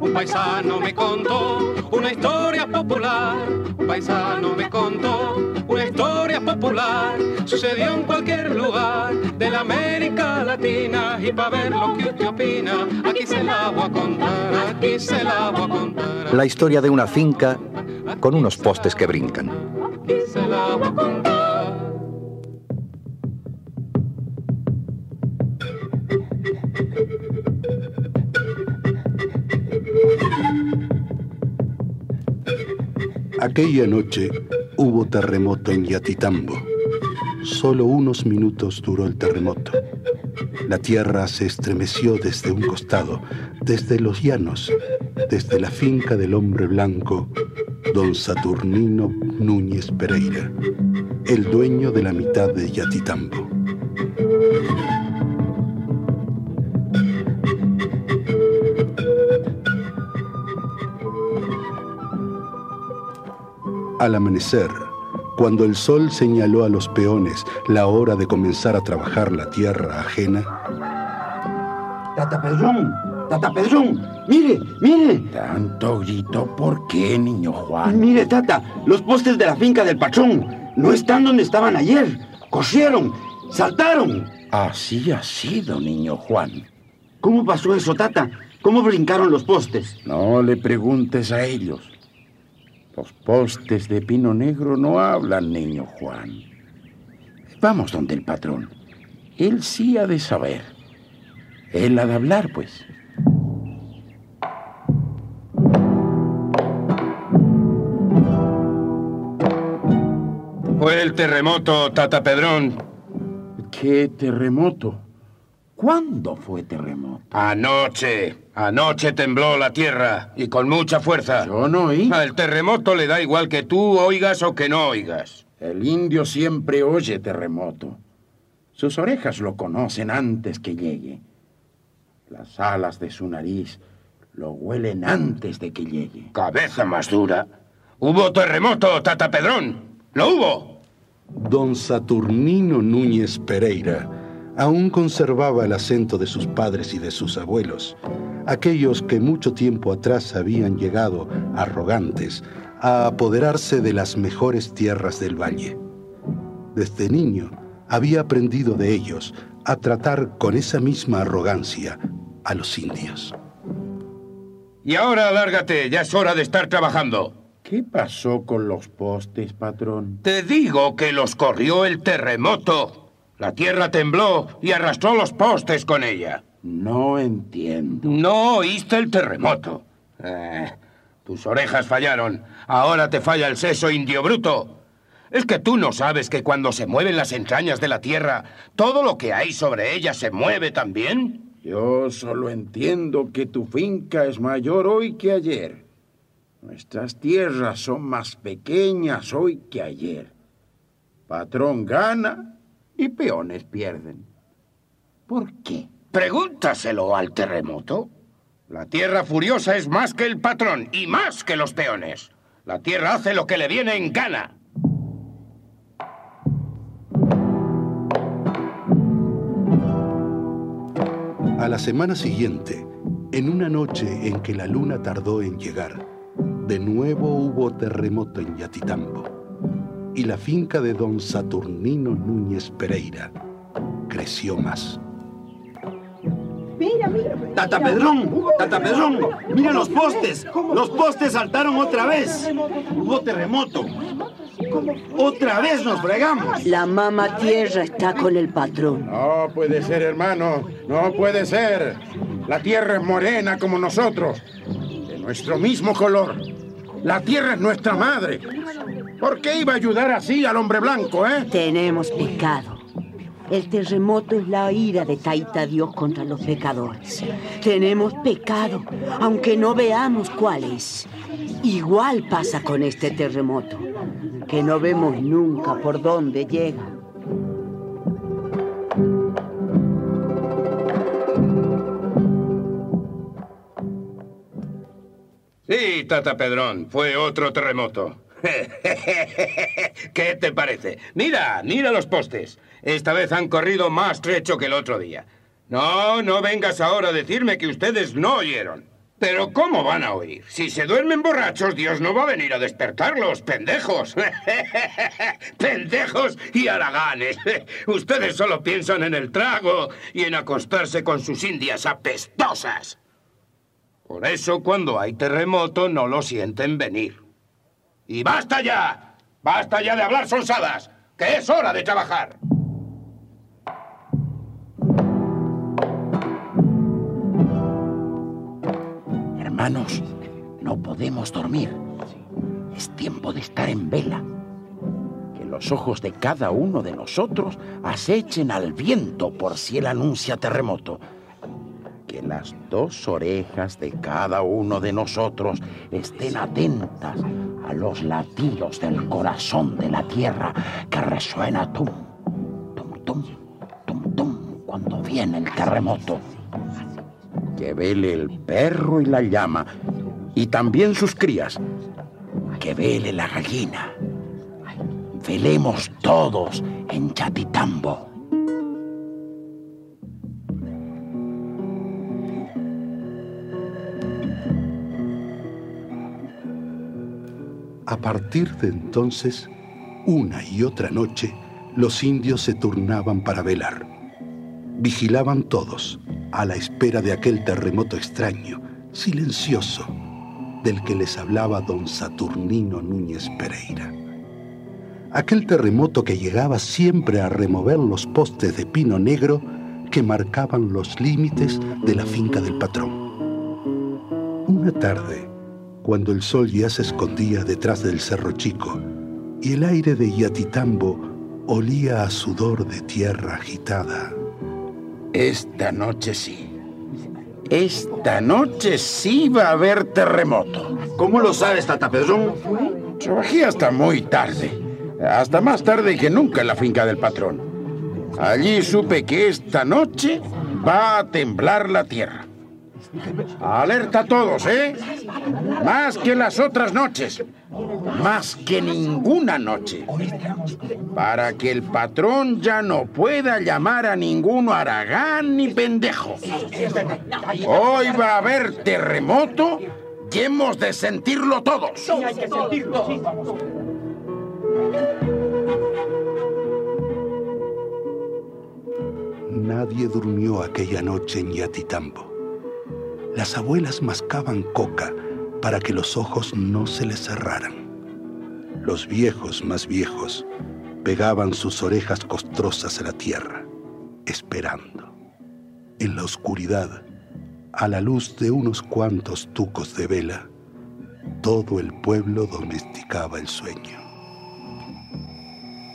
Un paisano me contó una historia popular. Un paisano me contó una historia popular. Sucedió en cualquier lugar de la América Latina. Y para ver lo que usted opina, aquí se la voy a contar, aquí se la voy a contar. La historia de una finca con unos postes que brincan. Aquella noche hubo terremoto en Yatitambo. Solo unos minutos duró el terremoto. La tierra se estremeció desde un costado, desde los llanos, desde la finca del hombre blanco, don Saturnino Núñez Pereira, el dueño de la mitad de Yatitambo. Al amanecer, cuando el sol señaló a los peones la hora de comenzar a trabajar la tierra ajena, Tata Pedrón, Tata Pedrón, mire, mire. Tanto grito, ¿por qué, niño Juan? Mire, Tata, los postes de la finca del patrón no están donde estaban ayer. Corrieron, saltaron. Así ha sido, niño Juan. ¿Cómo pasó eso, Tata? ¿Cómo brincaron los postes? No le preguntes a ellos. Los postes de pino negro no hablan, niño Juan. Vamos donde el patrón. Él sí ha de saber. Él ha de hablar, pues. Fue el terremoto, Tata Pedrón. ¿Qué terremoto? ¿Cuándo fue terremoto? Anoche. Anoche tembló la tierra y con mucha fuerza. Yo no oí. Al terremoto le da igual que tú oigas o que no oigas. El indio siempre oye terremoto. Sus orejas lo conocen antes que llegue. Las alas de su nariz lo huelen antes de que llegue. Cabeza más dura. Hubo terremoto, Tata Pedrón. ¡Lo hubo! don Saturnino Núñez Pereira aún conservaba el acento de sus padres y de sus abuelos, aquellos que mucho tiempo atrás habían llegado, arrogantes, a apoderarse de las mejores tierras del valle. Desde niño había aprendido de ellos a tratar con esa misma arrogancia a los indios. Y ahora lárgate, ya es hora de estar trabajando. ¿Qué pasó con los postes, patrón? Te digo que los corrió el terremoto. La tierra tembló y arrastró los postes con ella. No entiendo. No oíste el terremoto. Eh, tus orejas fallaron. Ahora te falla el seso, indio bruto. Es que tú no sabes que cuando se mueven las entrañas de la tierra, todo lo que hay sobre ella se mueve también. Yo solo entiendo que tu finca es mayor hoy que ayer. Nuestras tierras son más pequeñas hoy que ayer. Patrón gana y peones pierden. ¿Por qué? Pregúntaselo al terremoto. La tierra furiosa es más que el patrón y más que los peones. La tierra hace lo que le viene en gana. A la semana siguiente, en una noche en que la luna tardó en llegar, de nuevo hubo terremoto en Yatitambo y la finca de don Saturnino Núñez Pereira creció más. Mira, mira. Tata Pedrón, Tata Pedrón, mira los postes. Los postes saltaron otra vez. Hubo terremoto. Otra vez nos fregamos. La mamá tierra está con el patrón. No puede ser, hermano. No puede ser. La tierra es morena como nosotros. De nuestro mismo color. La tierra es nuestra madre. ¿Por qué iba a ayudar así al hombre blanco, eh? Tenemos pecado. El terremoto es la ira de Taita Dios contra los pecadores. Tenemos pecado, aunque no veamos cuál es. Igual pasa con este terremoto, que no vemos nunca por dónde llega. Sí, Tata Pedrón, fue otro terremoto. ¿Qué te parece? Mira, mira los postes. Esta vez han corrido más trecho que el otro día. No, no vengas ahora a decirme que ustedes no oyeron. Pero ¿cómo van a oír? Si se duermen borrachos, Dios no va a venir a despertarlos, pendejos. pendejos y haraganes. Ustedes solo piensan en el trago y en acostarse con sus indias apestosas. Por eso cuando hay terremoto no lo sienten venir. Y basta ya. Basta ya de hablar sonsadas, que es hora de trabajar. Hermanos, no podemos dormir. Es tiempo de estar en vela. Que los ojos de cada uno de nosotros acechen al viento por si él anuncia terremoto. Que las dos orejas de cada uno de nosotros estén atentas a los latidos del corazón de la tierra que resuena tum, tum, tum, tum, tum cuando viene el terremoto que vele el perro y la llama, y también sus crías, que vele la gallina. Velemos todos en Chatitambo. A partir de entonces, una y otra noche, los indios se turnaban para velar. Vigilaban todos, a la espera de aquel terremoto extraño, silencioso, del que les hablaba don Saturnino Núñez Pereira. Aquel terremoto que llegaba siempre a remover los postes de pino negro que marcaban los límites de la finca del patrón. Una tarde, cuando el sol ya se escondía detrás del cerro chico y el aire de Yatitambo olía a sudor de tierra agitada, esta noche sí. Esta noche sí va a haber terremoto. ¿Cómo lo sabes, Tata Pedrón? Trabajé hasta muy tarde. Hasta más tarde que nunca en la finca del patrón. Allí supe que esta noche va a temblar la tierra. Alerta a todos, ¿eh? Más que las otras noches. Más que ninguna noche. Para que el patrón ya no pueda llamar a ninguno aragán ni pendejo. Hoy va a haber terremoto y hemos de sentirlo todos. Nadie durmió aquella noche en Yatitambo. Las abuelas mascaban coca para que los ojos no se les cerraran. Los viejos más viejos pegaban sus orejas costrosas a la tierra, esperando. En la oscuridad, a la luz de unos cuantos tucos de vela, todo el pueblo domesticaba el sueño.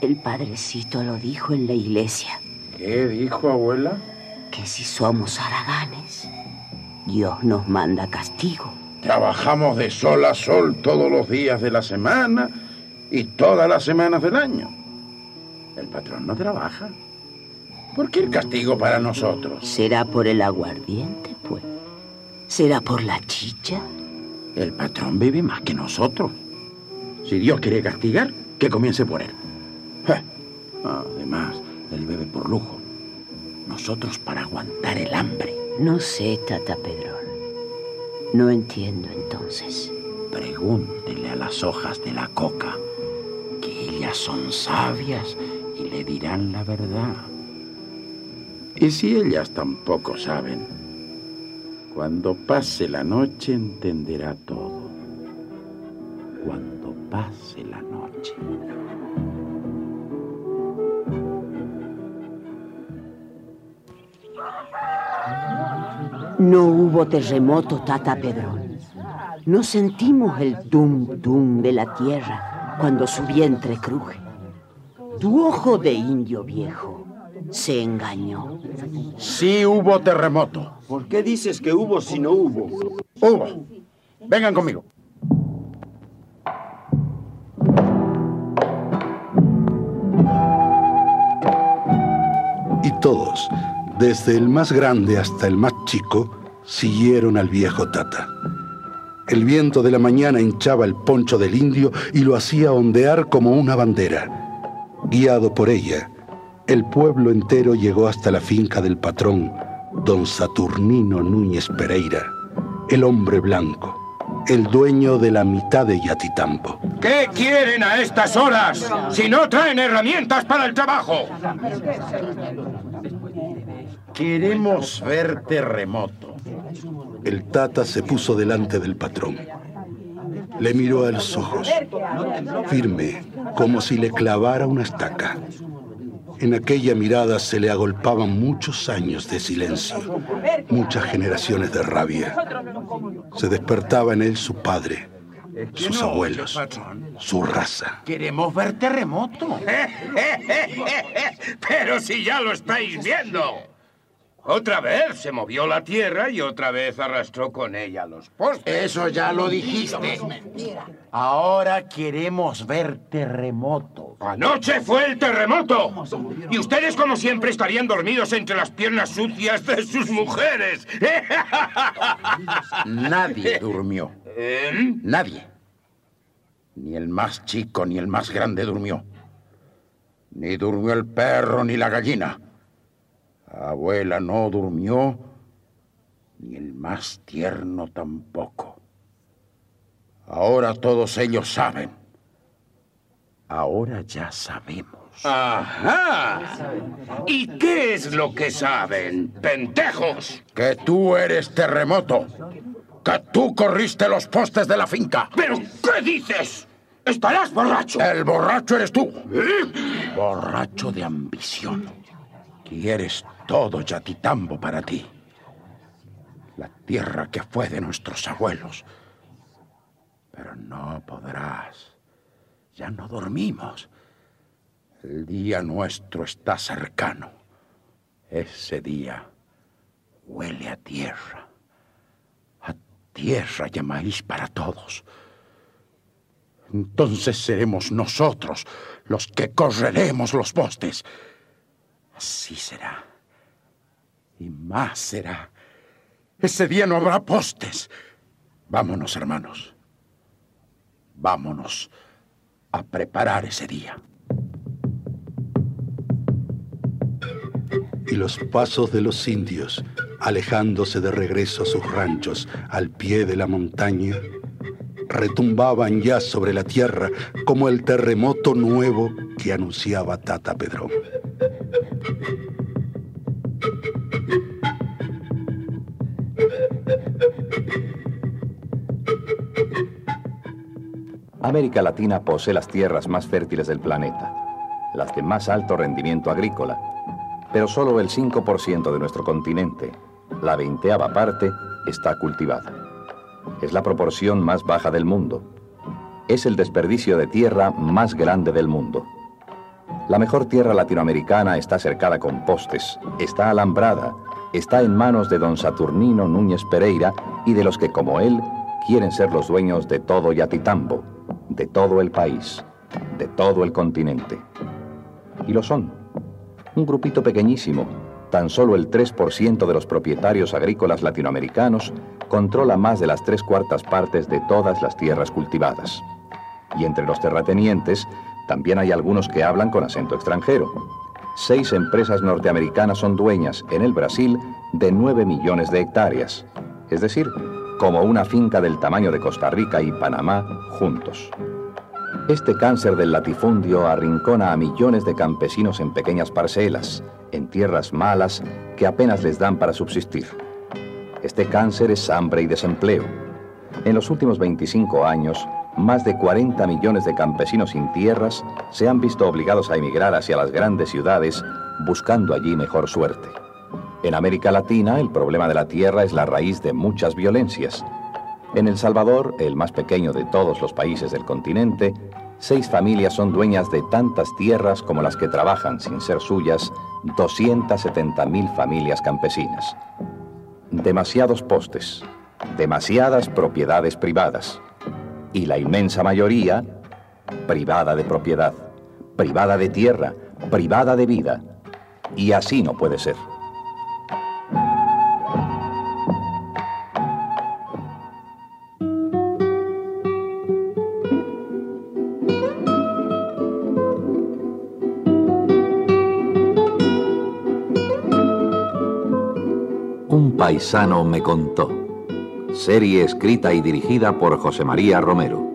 El padrecito lo dijo en la iglesia, ¿Qué dijo, abuela? que si somos haraganes, Dios nos manda castigo. Trabajamos de sol a sol todos los días de la semana y todas las semanas del año. El patrón no trabaja. ¿Por qué el castigo para nosotros? ¿Será por el aguardiente, pues? ¿Será por la chicha? El patrón bebe más que nosotros. Si Dios quiere castigar, que comience por él. Ja. Además, él bebe por lujo. Nosotros para aguantar el hambre. No sé, Tata Pedrón. No entiendo entonces. Pregúntele a las hojas de la coca, que ellas son sabias y le dirán la verdad. Y si ellas tampoco saben, cuando pase la noche entenderá todo. Cuando pase la noche. No hubo terremoto, Tata Pedrón. No sentimos el tum-tum de la tierra cuando su vientre cruje. Tu ojo de indio viejo se engañó. Sí hubo terremoto. ¿Por qué dices que hubo si no hubo? Hubo. Vengan conmigo. Y todos, desde el más grande hasta el más chico, siguieron al viejo Tata. El viento de la mañana hinchaba el poncho del indio y lo hacía ondear como una bandera. Guiado por ella, el pueblo entero llegó hasta la finca del patrón don Saturnino Núñez Pereira, el hombre blanco, el dueño de la mitad de Yatitambo. ¿Qué quieren a estas horas si no traen herramientas para el trabajo? Queremos ver terremoto. El tata se puso delante del patrón. Le miró a los ojos, firme, como si le clavara una estaca. En aquella mirada se le agolpaban muchos años de silencio, muchas generaciones de rabia. Se despertaba en él su padre, sus abuelos, su raza. Queremos ver terremoto. Pero si ya lo estáis viendo. Otra vez se movió la tierra y otra vez arrastró con ella los postes. Eso ya lo dijiste. Ahora queremos ver terremoto. Anoche fue el terremoto. Y ustedes, como siempre, estarían dormidos entre las piernas sucias de sus mujeres. Nadie durmió. ¿Eh? Nadie. Ni el más chico ni el más grande durmió. Ni durmió el perro ni la gallina. Abuela no durmió, ni el más tierno tampoco. Ahora todos ellos saben. Ahora ya sabemos. Ajá. ¿Y qué es lo que saben, pentejos? Que tú eres terremoto. Que tú corriste los postes de la finca. ¿Pero qué dices? ¿Estarás borracho? El borracho eres tú. Borracho de ambición. Quieres todo Yatitambo para ti. La tierra que fue de nuestros abuelos. Pero no podrás. Ya no dormimos. El día nuestro está cercano. Ese día huele a tierra. A tierra y a maíz para todos. Entonces seremos nosotros los que correremos los postes. Así será. Y más será. Ese día no habrá postes. Vámonos, hermanos. Vámonos a preparar ese día. Y los pasos de los indios, alejándose de regreso a sus ranchos al pie de la montaña, retumbaban ya sobre la tierra como el terremoto nuevo que anunciaba Tata Pedrón. América Latina posee las tierras más fértiles del planeta, las de más alto rendimiento agrícola, pero solo el 5% de nuestro continente, la veinteava parte, está cultivada. Es la proporción más baja del mundo. Es el desperdicio de tierra más grande del mundo. La mejor tierra latinoamericana está cercada con postes, está alambrada, está en manos de don Saturnino Núñez Pereira y de los que como él quieren ser los dueños de todo Yatitambo, de todo el país, de todo el continente. Y lo son. Un grupito pequeñísimo, tan solo el 3% de los propietarios agrícolas latinoamericanos controla más de las tres cuartas partes de todas las tierras cultivadas. Y entre los terratenientes también hay algunos que hablan con acento extranjero. Seis empresas norteamericanas son dueñas en el Brasil de 9 millones de hectáreas, es decir, como una finca del tamaño de Costa Rica y Panamá juntos. Este cáncer del latifundio arrincona a millones de campesinos en pequeñas parcelas, en tierras malas que apenas les dan para subsistir. Este cáncer es hambre y desempleo. En los últimos 25 años, más de 40 millones de campesinos sin tierras se han visto obligados a emigrar hacia las grandes ciudades buscando allí mejor suerte. En América Latina, el problema de la tierra es la raíz de muchas violencias. En El Salvador, el más pequeño de todos los países del continente, seis familias son dueñas de tantas tierras como las que trabajan sin ser suyas 270.000 familias campesinas. Demasiados postes, demasiadas propiedades privadas y la inmensa mayoría privada de propiedad, privada de tierra, privada de vida. Y así no puede ser. Un paisano me contó. Serie escrita y dirigida por José María Romero.